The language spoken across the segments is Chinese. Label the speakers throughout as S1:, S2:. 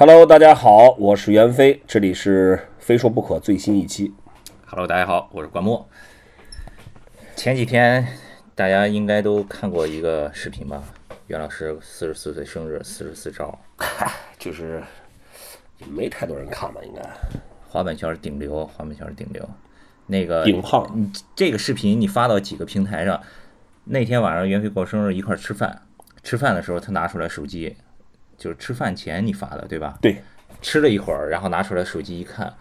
S1: Hello，大家好，我是袁飞，这里是《非说不可》最新一期。
S2: Hello，大家好，我是关墨。前几天大家应该都看过一个视频吧？袁老师四十四岁生日，四十四招，
S1: 就是没太多人看吧，应该
S2: 滑板圈顶流，滑板圈顶流。那个
S1: 顶号。
S2: 你这个视频你发到几个平台上？那天晚上袁飞过生日，一块儿吃饭，吃饭的时候他拿出来手机，就是吃饭前你发的对吧？
S1: 对，
S2: 吃了一会儿，然后拿出来手机一看，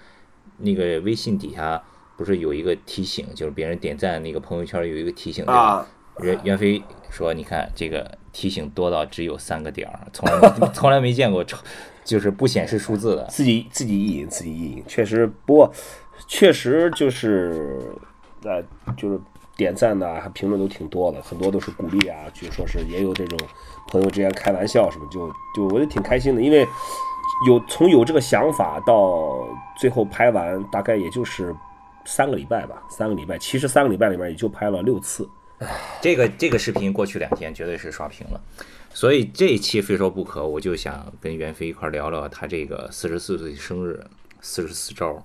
S2: 那个微信底下不是有一个提醒，就是别人点赞那个朋友圈有一个提醒对吧？
S1: 啊，
S2: 袁袁飞说：“你看这个提醒多到只有三个点儿，从来 从来没见过超，就是不显示数字的。
S1: 自己自己意淫，自己意淫，确实，不过确实就是，呃，就是点赞的啊，评论都挺多的，很多都是鼓励啊，就说是也有这种朋友之间开玩笑什么，就就我就挺开心的，因为有从有这个想法到最后拍完，大概也就是三个礼拜吧，三个礼拜，其实三个礼拜里面也就拍了六次。
S2: 这个这个视频过去两天绝对是刷屏了，所以这一期非说不可，我就想跟袁飞一块聊聊他这个四十四岁生日四十四招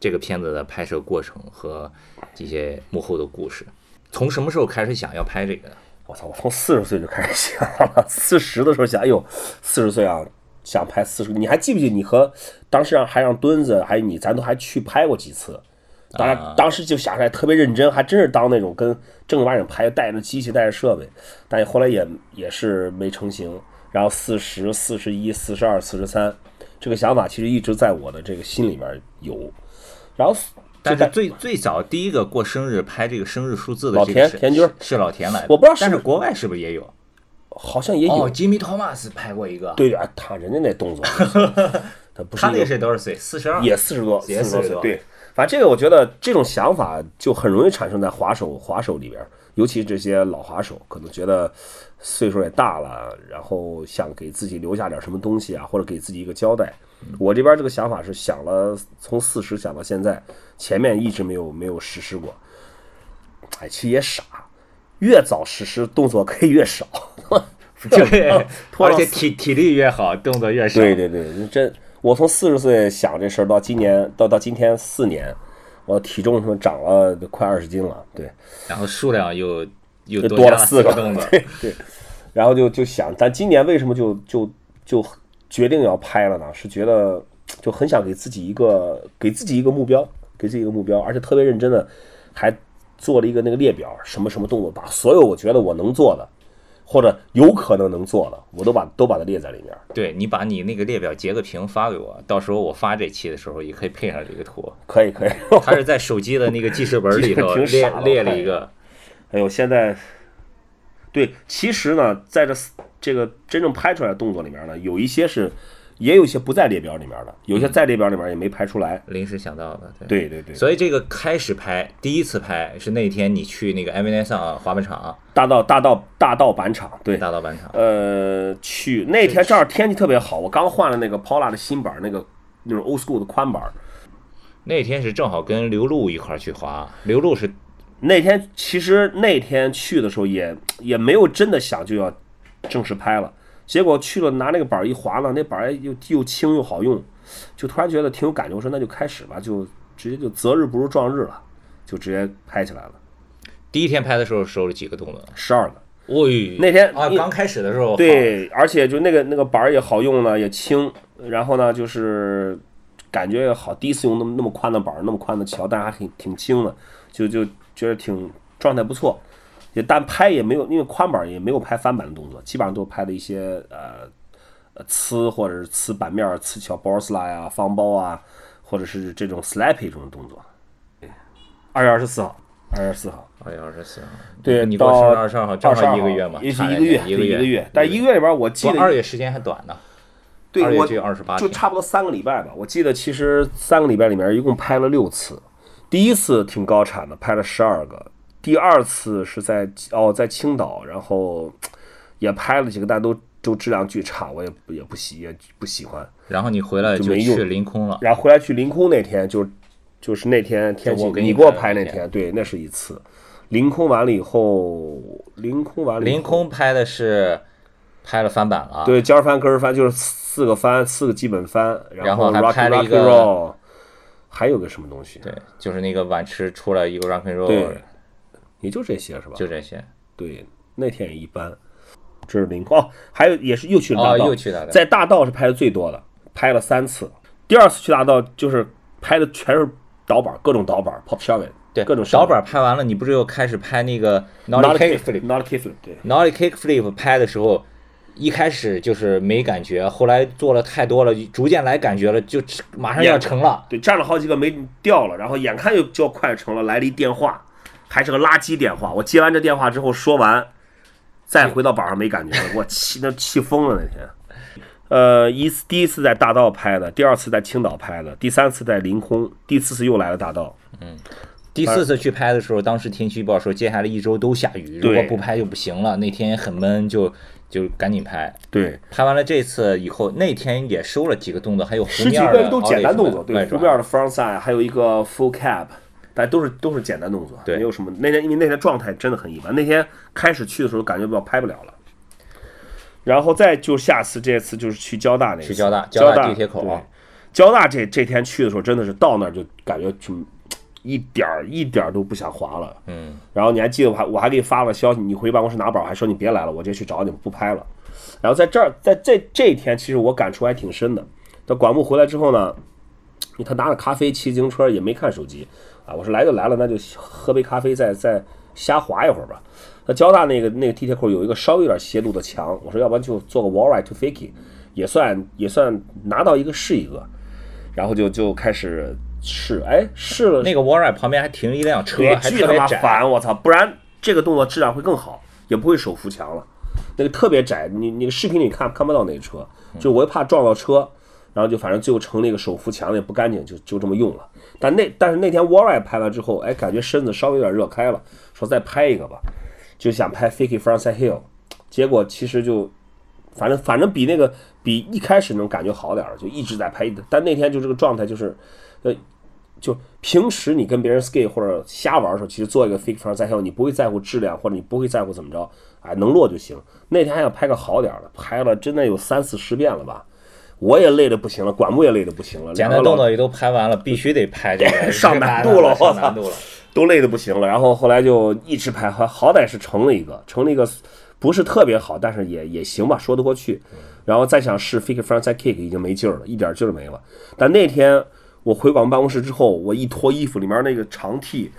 S2: 这个片子的拍摄过程和这些幕后的故事。从什么时候开始想要拍这个的？
S1: 我操！我从四十岁就开始想了，四十的时候想，哎呦，四十岁啊，想拍四十。你还记不记得你和当时让还让墩子，还有你，咱都还去拍过几次。当然，
S2: 啊
S1: 当时就想出来特别认真，还真是当那种跟正儿八经拍，带着机器，带着设备，但后来也也是没成型。然后四十四十一、四十二、四十三，这个想法其实一直在我的这个心里面有。然后
S2: 但是最最早第一个过生日拍这个生日数字的
S1: 老
S2: 这个是
S1: 田田军
S2: 是老田来的，
S1: 我不知道是
S2: 但是国外是不是也有？
S1: 好像也有，
S2: 哦，吉米托马斯拍过一个，
S1: 对啊，他人家那动作，他不是
S2: 他那是多少岁？四十二，
S1: 也四十多，
S2: 也
S1: 四十
S2: 40多
S1: 对，反正这个我觉得这种想法就很容易产生在滑手滑手里边儿，尤其这些老滑手，可能觉得岁数也大了，然后想给自己留下点什么东西啊，或者给自己一个交代。我这边这个想法是想了从四十想到现在，前面一直没有没有实施过。哎，其实也傻，越早实施动作可以越少。
S2: 对，而且体体力越好，动作越少。
S1: 对对对，真我从四十岁想这事儿到今年到到今天四年，我体重他妈长了快二十斤了，对，
S2: 然后数量又又多了
S1: 四个
S2: 个动作。
S1: 对对，然后就就想，但今年为什么就就就决定要拍了呢？是觉得就很想给自己一个给自己一个目标，给自己一个目标，而且特别认真的还做了一个那个列表，什么什么动作，把所有我觉得我能做的或者有可能能做的，我都把都把它列在里面。
S2: 对你把你那个列表截个屏发给我，到时候我发这期的时候也可以配上这个图。
S1: 可以可以，
S2: 他是在手机的那个记事本 里头列列了一个，
S1: 哎呦，现在对，其实呢，在这这个真正拍出来的动作里面呢，有一些是，也有一些不在列表里面的，有些在列表里面也没拍出来。
S2: 临时想到的。对。
S1: 对对对，
S2: 所以这个开始拍，第一次拍是那天你去那个艾维内上滑板场
S1: 大道大道大道板场，对，
S2: 大道板场，
S1: 呃，去那天正好天气特别好，我刚换了那个 Paula 的新板，那个那种 old school 的宽板。
S2: 那天是正好跟刘璐一块儿去滑，刘璐是
S1: 那天其实那天去的时候也也没有真的想就要正式拍了，结果去了拿那个板一划呢，那板又又轻又好用，就突然觉得挺有感觉，我说那就开始吧，就直接就择日不如撞日了，就直接拍起来了，
S2: 第一天拍的时候收了几个动作？
S1: 十二个。
S2: 喂，
S1: 那天
S2: 啊，刚开始的时候，
S1: 对，而且就那个那个板儿也好用呢，也轻，然后呢就是感觉也好，第一次用那么那么宽的板儿，那么宽的桥，但是还挺挺轻的，就就觉得挺状态不错。也但拍也没有，因为宽板儿也没有拍翻板的动作，基本上都拍的一些呃呃呲或者是呲板面儿、呲小 b o s l a 呀、方包啊，或者是这种 slappy 这种动作。二月二十四号，二月二十四号。
S2: 二月二十四号，
S1: 对，
S2: 你过
S1: 到
S2: 生日二十二号，正好一个月嘛，
S1: 也是一个月，
S2: 一个
S1: 月一个
S2: 月
S1: 月。但一个月里边，我记得
S2: 二月时间还短呢，
S1: 对我
S2: 二月二十八
S1: 就，差不多三个礼拜吧。我记得其实三个礼拜里面一共拍了六次，第一次挺高产的，拍了十二个；第二次是在哦在青岛，然后也拍了几个，但都都质量巨差，我也不也不喜也不喜欢。
S2: 然后你回来就
S1: 就没用
S2: 去临空了，
S1: 然后回来去凌空那天就就是那天天气
S2: 就我给你
S1: 你给我
S2: 拍那天
S1: 对，那是一次。凌空完了以后，凌空完了以后，
S2: 临空拍的是拍了翻版了，
S1: 对，尖儿翻跟儿翻就是四个翻，四个基本翻，然后
S2: 然还拍了一个
S1: 还有个什么东西？
S2: 对，就是那个碗池出了一个 rock and roll，
S1: 对，也就这些是吧？
S2: 就这些。
S1: 对，那天也一般。这是凌空哦，还有也是又去了大
S2: 哦，
S1: 道，
S2: 又去大道，
S1: 在大道是拍的最多的，拍了三次。第二次去大道就是拍的全是导板，各种导板，pop shelving，
S2: 对
S1: 各种
S2: 导板拍完了，你不是又开始拍那个 nollie kick
S1: flip？not kickflip，对
S2: ，nollie kick flip 拍的时候，一开始就是没感觉，后来做了太多了，逐渐来感觉了，就马上要成了。
S1: 对，站了好几个没掉了，然后眼看就就要快成了，来了一电话，还是个垃圾电话。我接完这电话之后说完，再回到板上没感觉了，我气那气疯了那天。呃，一次第一次在大道拍的，第二次在青岛拍的，第三次在凌空，第四次又来了大道。
S2: 嗯第四次去拍的时候，当时天气预报说接下来一周都下雨，如果不拍就不行了。那天很闷，就就赶紧拍。
S1: 对，
S2: 拍完了这次以后，那天也收了几个动作，还有湖
S1: 十几个都简单动作，对，湖面的 front side，还有一个 full cap，但都是都是简单动作，
S2: 对
S1: 没有什么。那天因为那天状态真的很一般，那天开始去的时候感觉到拍不了了。然后再就下次这次就是去交大那次，
S2: 去交大
S1: 交
S2: 交大地铁口
S1: 对交大这这天去的时候真的是到那儿就感觉就一点儿一点儿都不想滑了。
S2: 嗯，
S1: 然后你还记得我还我还给你发了消息，你回办公室拿宝，还说你别来了，我直接去找你们不拍了。然后在这儿，在这这一天，其实我感触还挺深的。到管木回来之后呢，他拿着咖啡骑自行车，也没看手机啊。我说来就来了，那就喝杯咖啡，再再瞎滑一会儿吧。那交大那个那个地铁口有一个稍微有点斜度的墙，我说要不然就做个 wall ride to fakie，也算也算拿到一个是一个。然后就就开始试，哎，试了
S2: 那个 w a r r 旁边还停一辆车，还
S1: 巨他
S2: 特别窄。
S1: 妈烦，我操！不然这个动作质量会更好，也不会手扶墙了。那个特别窄，你你视频里看看不到那个车，就我又怕撞到车，然后就反正最后成那个手扶墙了也不干净，就就这么用了。但那但是那天 w a r r 拍完之后，哎，感觉身子稍微有点热开了，说再拍一个吧，就想拍 Fakie Frontside Hill，结果其实就反正反正比那个比一开始能感觉好点儿，就一直在拍。但那天就这个状态就是，呃，就平时你跟别人 skate 或者瞎玩的时候，其实做一个 fake front side hill，你不会在乎质量，或者你不会在乎怎么着，哎，能落就行。那天还想拍个好点儿的，拍了真的有三四十遍了吧，我也累得不行了，管部也累得不行了，
S2: 简
S1: 两个老
S2: 单动作也都拍完了，必须得拍这个
S1: 上难度了
S2: 上难度了。
S1: 都累得不行了。然后后来就一直拍，好好歹是成了一个，成了一个不是特别好，但是也也行吧，说得过去。然后再想试 fake frontside kick 已经没劲儿了，一点劲儿没了。但那天我回广办公室之后，我一脱衣服，里面那个长 T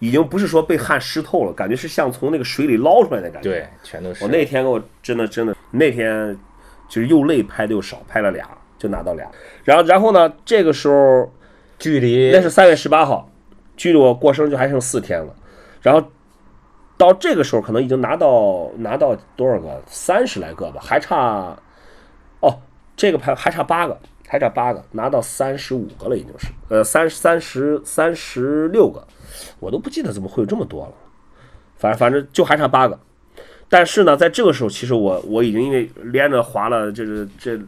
S1: 已经不是说被汗湿透了，感觉是像从那个水里捞出来的感觉。
S2: 对，全都是。
S1: 我那天我真的真的那天就是又累拍的又少，拍了俩就拿到俩。然后然后呢，这个时候
S2: 距离
S1: 那是三月十八号，距离我过生日就还剩四天了。然后到这个时候，可能已经拿到拿到多少个？三十来个吧，还差哦，这个牌还差八个，还差八个，拿到三十五个了，已经是呃三三十三十六个，我都不记得怎么会有这么多了。反正反正就还差八个。但是呢，在这个时候，其实我我已经因为连着滑了，这个这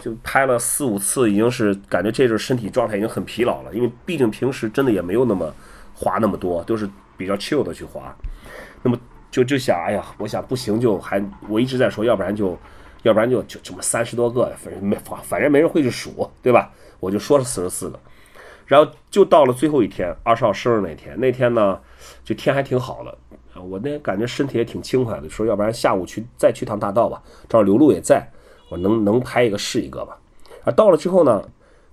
S1: 就拍了四五次，已经是感觉这阵身体状态已经很疲劳了。因为毕竟平时真的也没有那么滑那么多，都是比较 chill 的去滑。那么就就想，哎呀，我想不行就还我一直在说，要不然就要不然就就这么三十多个，反正没反反正没人会去数，对吧？我就说了四十四个。然后就到了最后一天，二十号生日那天，那天呢，就天还挺好的，我那感觉身体也挺轻快的，说要不然下午去再去趟大道吧，正好刘露也在，我能能拍一个是一个吧。啊，到了之后呢，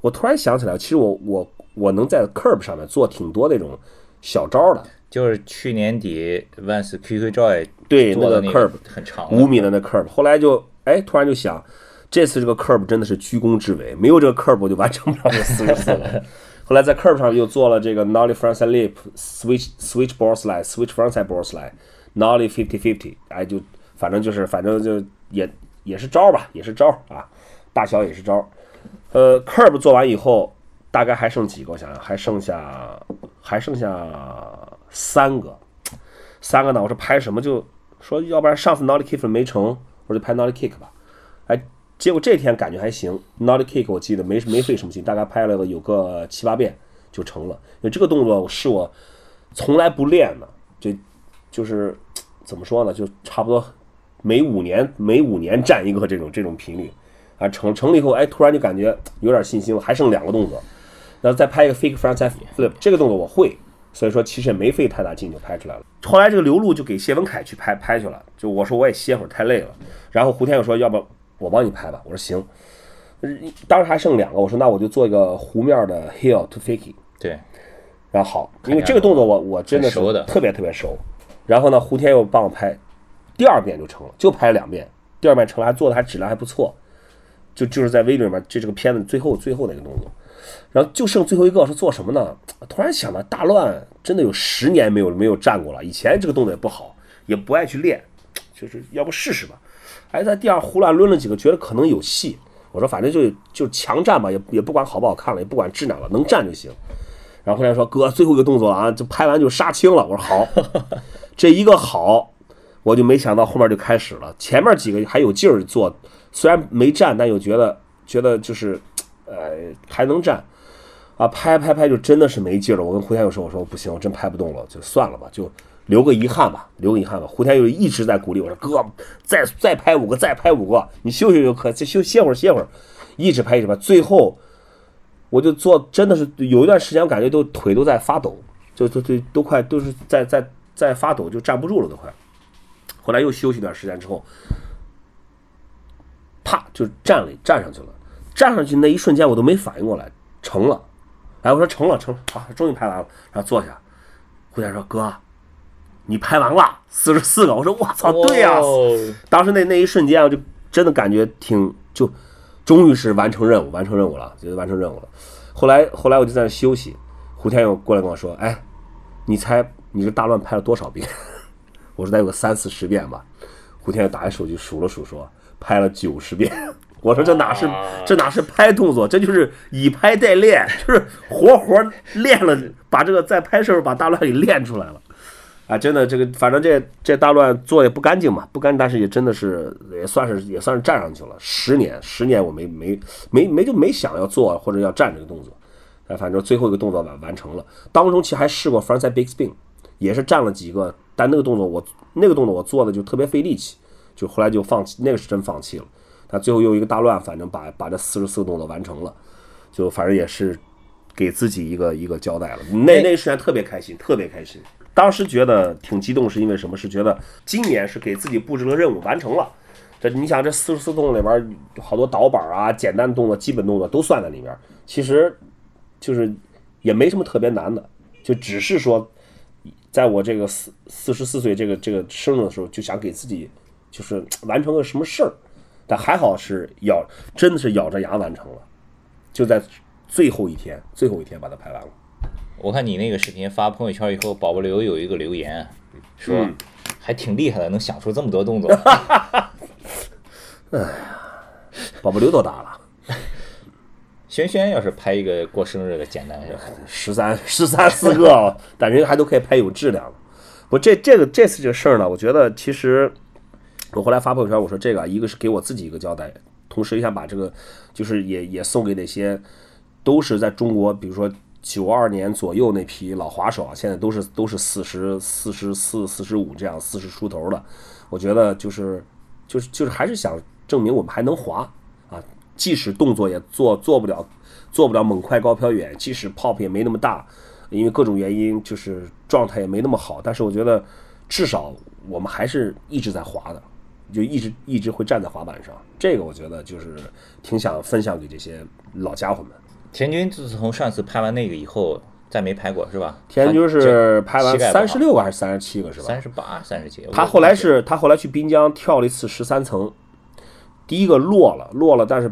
S1: 我突然想起来，其实我我我能在 curb 上面做挺多那种小招的，
S2: 就是去年底 Vans QQ Joy
S1: 对那个 curb
S2: 很长的
S1: 五米的那 curb，后来就哎突然就想，这次这个 curb 真的是居功至伟，没有这个 curb 我就完成不了这四十四个。后来在 curb 上又做了这个 nollie frontside lip switch switch board slide switch frontside board slide nollie fifty fifty，哎就反正就是反正就也也是招吧，也是招啊，大小也是招。呃，curb 做完以后，大概还剩几个？我想想，还剩下还剩下三个，三个呢？我说拍什么就说，要不然上次 nollie kick 没成，我就拍 nollie kick 吧。哎，结果这天感觉还行，nollie kick 我记得没没费什么劲，大概拍了个有个七八遍就成了。因为这个动作是我从来不练的，这就是怎么说呢？就差不多每五年每五年站一个这种这种频率。啊，成成了以后，哎，突然就感觉有点信心了，还剩两个动作，然后再拍一个 fake frontside flip，这个动作我会，所以说其实也没费太大劲就拍出来了。后来这个刘露就给谢文凯去拍拍去了，就我说我也歇会儿，太累了。然后胡天又说，要不我帮你拍吧？我说行。当时还剩两个，我说那我就做一个弧面的 hill to fakie。
S2: 对，
S1: 然后好，因为这个动作我我真的
S2: 熟的
S1: 特别特别熟。然后呢，胡天又帮我拍，第二遍就成了，就拍了两遍，第二遍成了，还做的还质量还不错。就就是在 video 里面，这这个片子最后最后的一个动作，然后就剩最后一个是做什么呢？突然想到大乱真的有十年没有没有站过了，以前这个动作也不好，也不爱去练，就是要不试试吧。哎，在地上胡乱抡了几个，觉得可能有戏。我说反正就就强站吧，也也不管好不好看了，也不管质量了，能站就行。然后后来说哥，最后一个动作了啊，就拍完就杀青了。我说好，这一个好，我就没想到后面就开始了。前面几个还有劲儿做，虽然没站，但又觉得觉得就是，呃，还能站。啊，拍拍拍就真的是没劲儿了。我跟胡天佑说，我说不行，我真拍不动了，就算了吧，就留个遗憾吧，留个遗憾吧。胡天佑一直在鼓励我说，哥，再再拍五个，再拍五个，你休息就可，再休歇会儿歇会儿，一直拍一直拍，最后我就做，真的是有一段时间，我感觉都腿都在发抖，就都都都快都是在在在发抖，就站不住了都快。后来又休息一段时间之后，啪就站了站上去了，站上去那一瞬间我都没反应过来，成了。哎，我说成了成了啊，终于拍完了，然后坐下。胡天说：“哥，你拍完了四十四个。”我说：“我操，对呀、
S2: 哦
S1: 当时那那一瞬间，我就真的感觉挺就，终于是完成任务，完成任务了，觉得完成任务了。后来后来我就在那休息，胡天佑过来跟我说：“哎，你猜你这大乱拍了多少遍？” 我说：“得有个三四十遍吧。”胡天佑打开手机数了数，说拍了九十遍。我说这哪是这哪是拍动作，这就是以拍代练，就是活活练了，把这个在拍摄时候把大乱给练出来了。啊，真的，这个反正这这大乱做也不干净嘛，不干净，但是也真的是也算是也算是站上去了。十年，十年我没没没没就没想要做或者要站这个动作，哎，反正最后一个动作完完成了。当中其实还试过 frontside big spin，也是站了几个，但那个动作我那个动作我做的就特别费力气，就后来就放弃，那个是真放弃了。但最后又一个大乱，反正把把这四十四个动作完成了，就反正也是给自己一个一个交代了。那那一瞬间特别开心，特别开心。当时觉得挺激动，是因为什么？是觉得今年是给自己布置了任务，完成了。这你想，这四十四动里边好多导板啊、简单动作、基本动作都算在里面。其实就是也没什么特别难的，就只是说，在我这个四四十四岁这个这个生日的时候，就想给自己就是完成个什么事儿。但还好是咬，真的是咬着牙完成了，就在最后一天，最后一天把它拍完了。
S2: 我看你那个视频发朋友圈以后，宝宝刘有一个留言说
S1: 嗯
S2: 还挺厉害的，能想出这么多动作。
S1: 哎呀宝宝刘多大了？
S2: 轩轩要是拍一个过生日的简单就？
S1: 十三十三四个，但人家还都可以拍有质量的。我这这个这次这个事儿呢，我觉得其实我后来发朋友圈，我说这个啊一个是给我自己一个交代，同时也想把这个就是也也送给那些都是在中国，比如说九二年左右那批老滑手啊，现在都是都是四十四十四、四十五这样四十出头的。我觉得就是就是就是还是想证明我们还能滑啊，即使动作也做做不了做不了猛快高飘远，即使 pop 也没那么大，因为各种原因就是状态也没那么好，但是我觉得至少我们还是一直在滑的，就一直一直会站在滑板上。这个我觉得就是挺想分享给这些老家伙们。
S2: 田军自从上次拍完那个以后，再没拍过是吧？
S1: 田军是拍完三十六个还是三十七个是吧？
S2: 三十八、三十七。
S1: 他后来是他后来去滨江跳了一次十三层，第一个落了落了，但是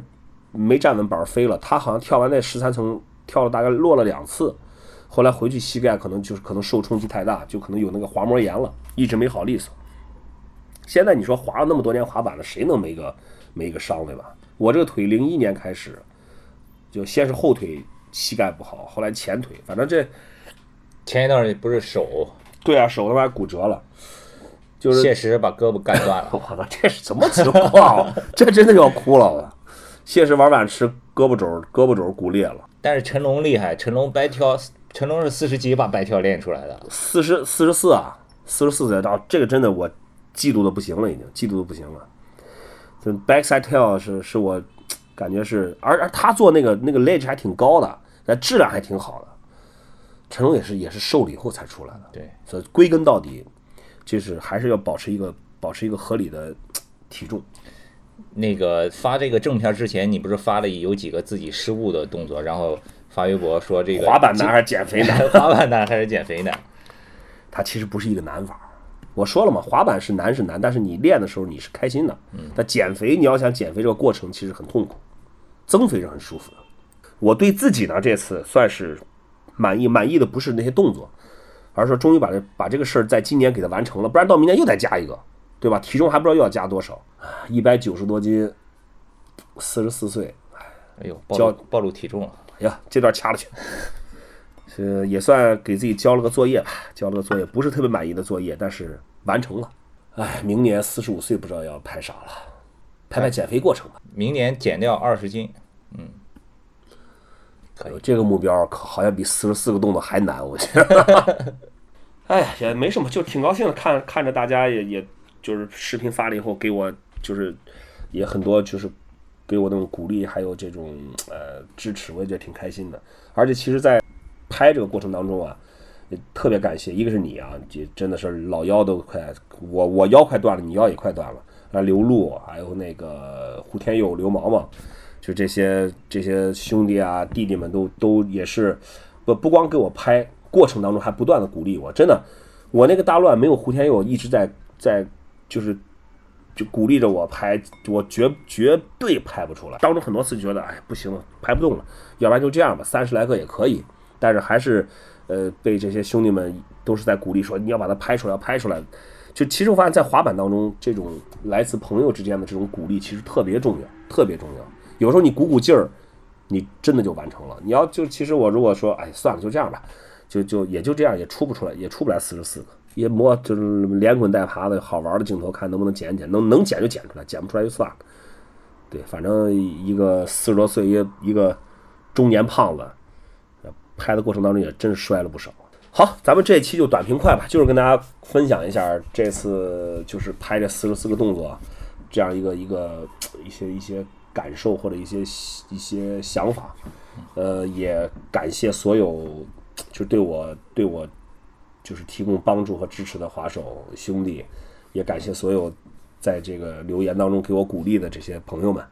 S1: 没站稳板儿飞了。他好像跳完那十三层跳了大概落了两次，后来回去膝盖可能就是可能受冲击太大，就可能有那个滑膜炎了，一直没好利索。现在你说滑了那么多年滑板了，谁能没个没个伤对吧？我这个腿零一年开始，就先是后腿膝盖不好，后来前腿，反正这
S2: 前一段也不是手
S1: 对啊手他妈还骨折了，就是
S2: 谢石把胳膊干断了。
S1: 我操，这是什么情况啊？这真的要哭了！我谢氏玩板吃胳膊肘，胳膊肘骨裂了，
S2: 但是成龙厉害，成龙白跳，成龙是四十几把白跳练出来的。
S1: 四十四十四啊，四十四岁到这个真的我嫉妒的不行了，已经嫉妒的不行了。这 backside tail 是是我感觉是，而而他做那个那个 ledge 还挺高的，那质量还挺好的。成龙也是也是瘦了以后才出来的，
S2: 对，
S1: 所以归根到底，就是还是要保持一个保持一个合理的体重。
S2: 那个发这个正片之前，你不是发了有几个自己失误的动作，然后发微博说这个
S1: 滑板男还是减肥男？
S2: 滑板男还是减肥男？
S1: 他其实不是一个难法。我说了嘛，滑板是难是难，但是你练的时候你是开心的。嗯但减肥你要想减肥这个过程其实很痛苦，增肥是很舒服的。我对自己呢这次算是满意，满意的不是那些动作，而是说终于把这把这个事儿在今年给它完成了，不然到明年又再加一个，对吧？体重还不知道又要加多少，一百九十多斤，四十四岁，
S2: 哎呦，暴
S1: 交
S2: 露暴露体重了。
S1: 哎呀，这段掐了去。呃也算给自己交了个作业吧，交了个作业，不是特别满意的作业，但是完成了。哎，明年四十五岁，不知道要拍啥了，拍拍减肥过程吧。
S2: 明年减掉二十斤，嗯可以
S1: 这个目标可好像比四十四个动作还难，我觉得。哎呀，也没什么，就挺高兴的，看看着大家也也就是视频发了以后，给我就是也很多就是给我那种鼓励，还有这种呃支持，我也觉得挺开心的。而且其实，在拍这个过程当中啊，也特别感谢，一个是你啊，这真的是老腰都快，我我腰快断了，你腰也快断了啊，刘璐，还有那个胡天佑、刘毛毛，就这些这些兄弟啊弟弟们都都也是不不光给我拍，过程当中还不断的鼓励我，真的，我那个大乱没有胡天佑一直在在就是。就鼓励着我拍，我绝绝对拍不出来。当中很多次觉得，哎，不行了，拍不动了，要不然就这样吧，三十来个也可以。但是还是，呃，被这些兄弟们都是在鼓励说，你要把它拍出来，拍出来。就其实我发现，在滑板当中，这种来自朋友之间的这种鼓励，其实特别重要，特别重要。有时候你鼓鼓劲儿，你真的就完成了。你要就其实我如果说，哎，算了，就这样吧，就就也就这样，也出不出来，也出不来四十四个。也摸就是连滚带爬的好玩的镜头，看能不能剪一剪，能能剪就剪出来，剪不出来就算了。对，反正一个四十多岁一个一个中年胖子，拍的过程当中也真是摔了不少。好，咱们这一期就短平快吧，就是跟大家分享一下这次就是拍这四十四个动作这样一个一个一些一些感受或者一些一些想法。呃，也感谢所有就对我对我。就是提供帮助和支持的滑手兄弟，也感谢所有在这个留言当中给我鼓励的这些朋友们。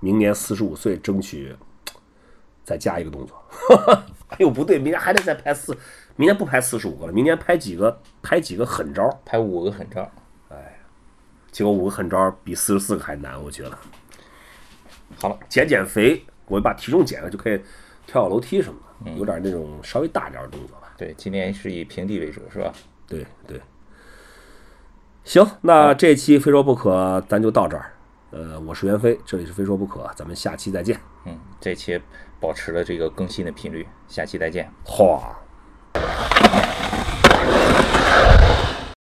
S1: 明年四十五岁，争取再加一个动作。哎呦，不对，明天还得再拍四，明天不拍四十五个了，明天拍几个？拍几个狠招？
S2: 拍五个狠招。
S1: 哎，结果五个狠招比四十四个还难，我觉得。
S2: 好了，
S1: 减减肥，我把体重减了就可以跳跳楼梯什么的，有点那种稍微大点的动作吧。
S2: 对，今天是以平地为主，是吧？
S1: 对对。行，那这期非说不可，咱就到这儿。呃，我是袁飞，这里是非说不可，咱们下期再见。
S2: 嗯，这期保持了这个更新的频率。下期再见。